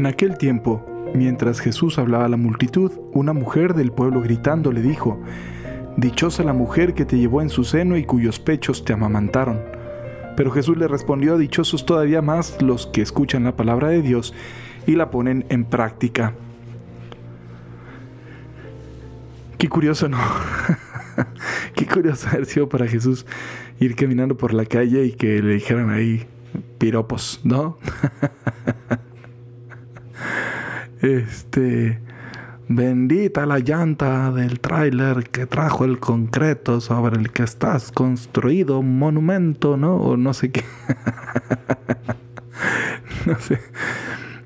En aquel tiempo, mientras Jesús hablaba a la multitud, una mujer del pueblo gritando le dijo, Dichosa la mujer que te llevó en su seno y cuyos pechos te amamantaron. Pero Jesús le respondió, Dichosos todavía más los que escuchan la palabra de Dios y la ponen en práctica. Qué curioso, ¿no? Qué curioso haber sido para Jesús ir caminando por la calle y que le dijeran ahí piropos, ¿no? este, bendita la llanta del tráiler que trajo el concreto sobre el que estás construido un monumento, ¿no? O no sé qué. no sé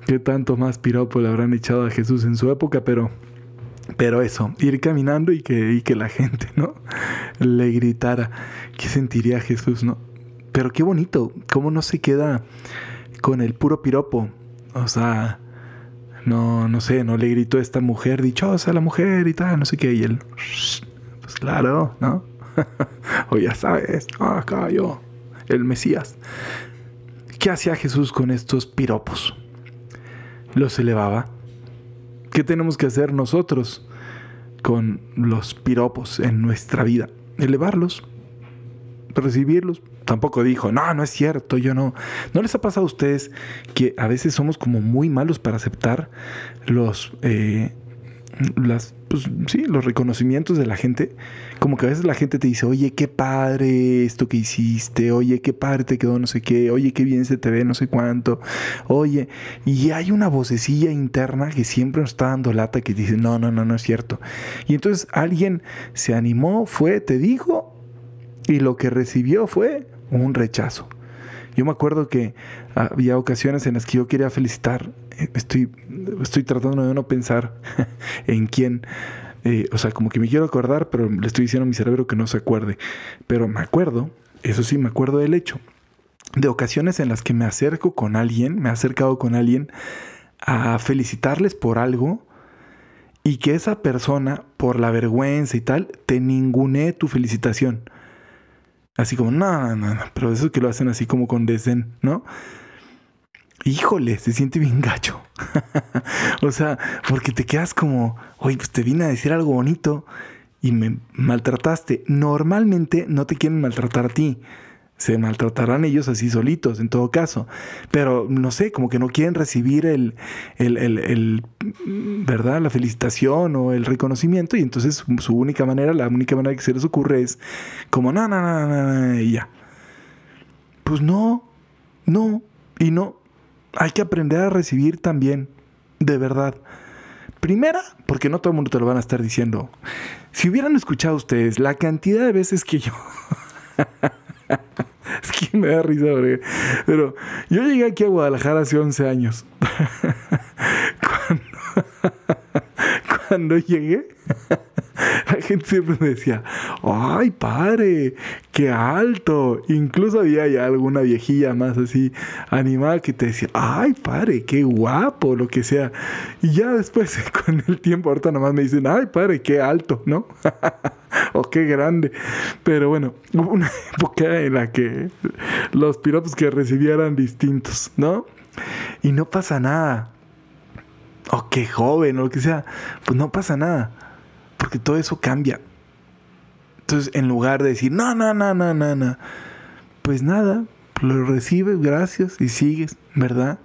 qué tanto más piropo le habrán echado a Jesús en su época, pero pero eso, ir caminando y que, y que la gente, ¿no? Le gritara. ¿Qué sentiría Jesús, no? Pero qué bonito, cómo no se queda con el puro piropo. O sea, no, no sé, no le gritó a esta mujer, dichosa la mujer y tal, no sé qué. Y él, pues claro, ¿no? o ya sabes, acá yo, el Mesías. ¿Qué hacía Jesús con estos piropos? Los elevaba ¿Qué tenemos que hacer nosotros con los piropos en nuestra vida? Elevarlos, recibirlos. Tampoco dijo, no, no es cierto, yo no. ¿No les ha pasado a ustedes que a veces somos como muy malos para aceptar los, eh, las, pues, sí, los reconocimientos de la gente. Como que a veces la gente te dice, oye, qué padre esto que hiciste, oye, qué padre te quedó no sé qué, oye, qué bien se te ve no sé cuánto, oye, y hay una vocecilla interna que siempre nos está dando lata que dice, no, no, no, no es cierto. Y entonces alguien se animó, fue, te dijo, y lo que recibió fue un rechazo. Yo me acuerdo que había ocasiones en las que yo quería felicitar, eh, estoy, estoy tratando de no pensar en quién, eh, o sea, como que me quiero acordar, pero le estoy diciendo a mi cerebro que no se acuerde. Pero me acuerdo, eso sí, me acuerdo del hecho, de ocasiones en las que me acerco con alguien, me he acercado con alguien a felicitarles por algo y que esa persona, por la vergüenza y tal, te ningunee tu felicitación. Así como, no, no, no, pero eso que lo hacen así como con desdén, ¿no? Híjole, se siente bien gacho. o sea, porque te quedas como, oye, pues te vine a decir algo bonito y me maltrataste. Normalmente no te quieren maltratar a ti se maltratarán ellos así solitos en todo caso. Pero no sé, como que no quieren recibir el, el, ¿verdad? La felicitación o el reconocimiento y entonces su única manera, la única manera que se les ocurre es como, no, no, no, no, y ya. Pues no, no, y no. Hay que aprender a recibir también, de verdad. Primera, porque no todo el mundo te lo van a estar diciendo. Si hubieran escuchado ustedes la cantidad de veces que yo es que me da risa, pero yo llegué aquí a Guadalajara hace 11 años. cuando llegué, la gente siempre me decía, ay padre, qué alto. Incluso había ya alguna viejilla más así animada que te decía, ay padre, qué guapo, lo que sea. Y ya después, con el tiempo, ahorita nomás me dicen, ay padre, qué alto, ¿no? o qué grande. Pero bueno, hubo una época en la que los piropos que recibía eran distintos, ¿no? Y no pasa nada o qué joven, o lo que sea, pues no pasa nada, porque todo eso cambia. Entonces, en lugar de decir, no, no, no, no, no, no, pues nada, lo recibes, gracias, y sigues, ¿verdad?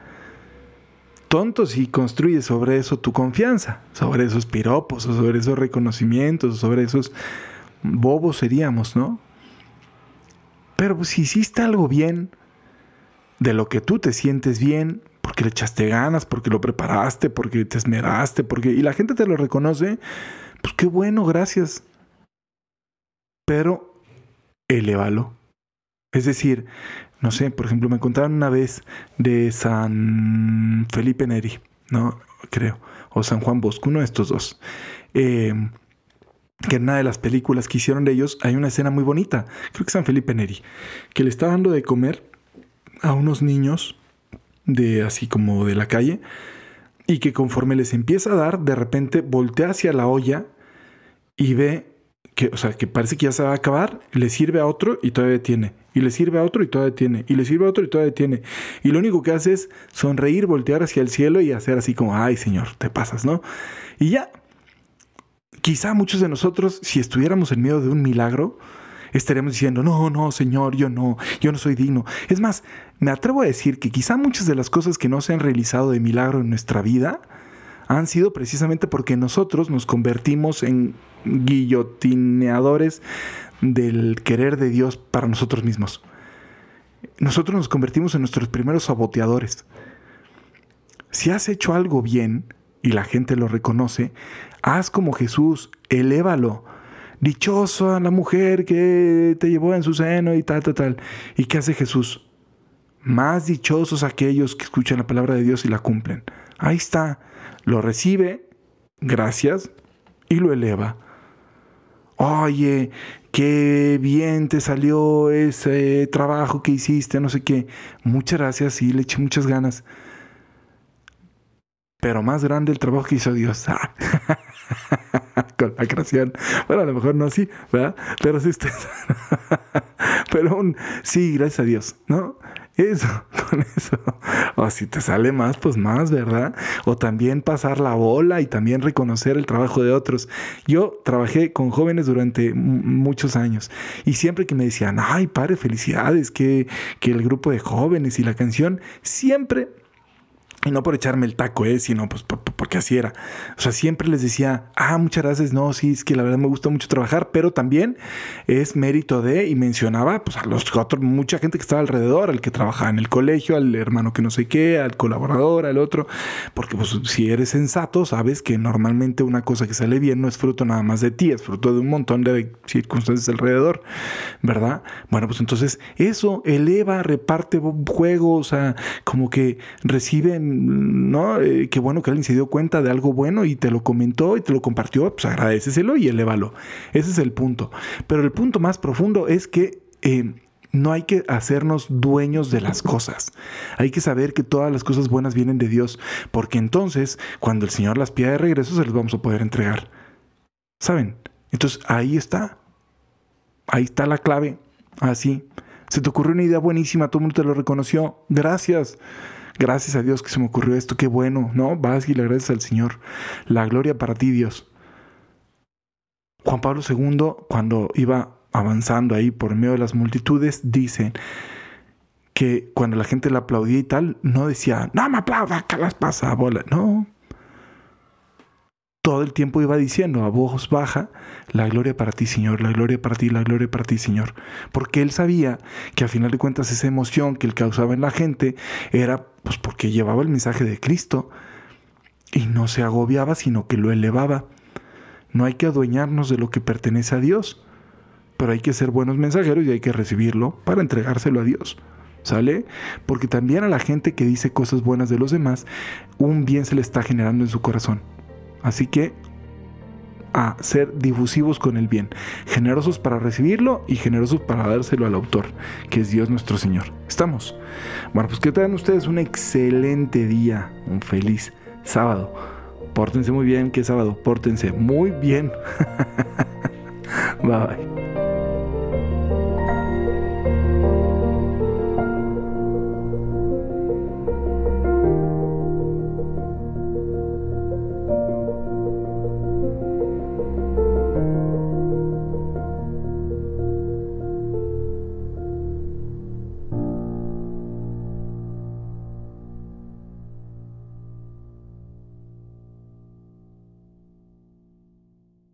Tonto si construyes sobre eso tu confianza, sobre esos piropos, o sobre esos reconocimientos, o sobre esos bobos seríamos, ¿no? Pero pues, si hiciste algo bien, de lo que tú te sientes bien, porque le echaste ganas, porque lo preparaste, porque te esmeraste, porque y la gente te lo reconoce, pues qué bueno, gracias. Pero elévalo. Es decir, no sé, por ejemplo, me contaron una vez de San Felipe Neri, ¿no? Creo, o San Juan Bosco, uno de estos dos. Eh, que en una de las películas que hicieron de ellos hay una escena muy bonita, creo que San Felipe Neri, que le está dando de comer a unos niños de así como de la calle y que conforme les empieza a dar, de repente voltea hacia la olla y ve que, o sea, que parece que ya se va a acabar, le sirve a otro y todavía tiene. Y le sirve a otro y todavía tiene. Y le sirve a otro y todavía tiene. Y lo único que hace es sonreír, voltear hacia el cielo y hacer así como, ay Señor, te pasas, ¿no? Y ya. Quizá muchos de nosotros, si estuviéramos en medio de un milagro, estaríamos diciendo, no, no, Señor, yo no, yo no soy digno. Es más, me atrevo a decir que quizá muchas de las cosas que no se han realizado de milagro en nuestra vida han sido precisamente porque nosotros nos convertimos en guillotineadores del querer de Dios para nosotros mismos. Nosotros nos convertimos en nuestros primeros saboteadores. Si has hecho algo bien y la gente lo reconoce, haz como Jesús, elévalo. Dichoso a la mujer que te llevó en su seno y tal, tal, tal. ¿Y qué hace Jesús? Más dichosos aquellos que escuchan la palabra de Dios y la cumplen. Ahí está. Lo recibe, gracias, y lo eleva. Oye, qué bien te salió ese trabajo que hiciste, no sé qué. Muchas gracias, sí, le eché muchas ganas. Pero más grande el trabajo que hizo Dios. Con la creación. Bueno, a lo mejor no así, ¿verdad? Pero sí. Pero sí, gracias a Dios, ¿no? Eso, con eso. O si te sale más, pues más, ¿verdad? O también pasar la bola y también reconocer el trabajo de otros. Yo trabajé con jóvenes durante muchos años y siempre que me decían, ay, padre, felicidades, que, que el grupo de jóvenes y la canción, siempre y no por echarme el taco, ¿eh? sino pues porque así era. O sea, siempre les decía, ah, muchas gracias, no, sí, es que la verdad me gusta mucho trabajar, pero también es mérito de, y mencionaba pues a los otros, mucha gente que estaba alrededor, al que trabajaba en el colegio, al hermano que no sé qué, al colaborador, al otro, porque pues si eres sensato, sabes que normalmente una cosa que sale bien no es fruto nada más de ti, es fruto de un montón de circunstancias alrededor, ¿verdad? Bueno, pues entonces eso eleva, reparte juego, o sea, como que reciben ¿no? Eh, qué bueno que alguien se dio cuenta de algo bueno y te lo comentó y te lo compartió, pues agradeceselo y elévalo. Ese es el punto. Pero el punto más profundo es que eh, no hay que hacernos dueños de las cosas. Hay que saber que todas las cosas buenas vienen de Dios, porque entonces, cuando el Señor las pida de regreso, se las vamos a poder entregar. ¿Saben? Entonces ahí está. Ahí está la clave. Así. Se te ocurrió una idea buenísima, todo el mundo te lo reconoció. Gracias. Gracias a Dios que se me ocurrió esto, qué bueno, ¿no? Vas y le agradeces al Señor. La gloria para ti, Dios. Juan Pablo II, cuando iba avanzando ahí por medio de las multitudes, dice que cuando la gente le aplaudía y tal, no decía, no me aplauda, que las pasa, bola. No, todo el tiempo iba diciendo a voz baja, la gloria para ti, Señor, la gloria para ti, la gloria para ti, Señor. Porque él sabía que a final de cuentas esa emoción que él causaba en la gente era pues porque llevaba el mensaje de Cristo y no se agobiaba, sino que lo elevaba. No hay que adueñarnos de lo que pertenece a Dios, pero hay que ser buenos mensajeros y hay que recibirlo para entregárselo a Dios. ¿Sale? Porque también a la gente que dice cosas buenas de los demás, un bien se le está generando en su corazón. Así que a ser difusivos con el bien, generosos para recibirlo y generosos para dárselo al autor, que es Dios nuestro Señor. ¿Estamos? Bueno, pues que tengan ustedes un excelente día, un feliz sábado. Pórtense muy bien, que sábado, pórtense muy bien. bye bye.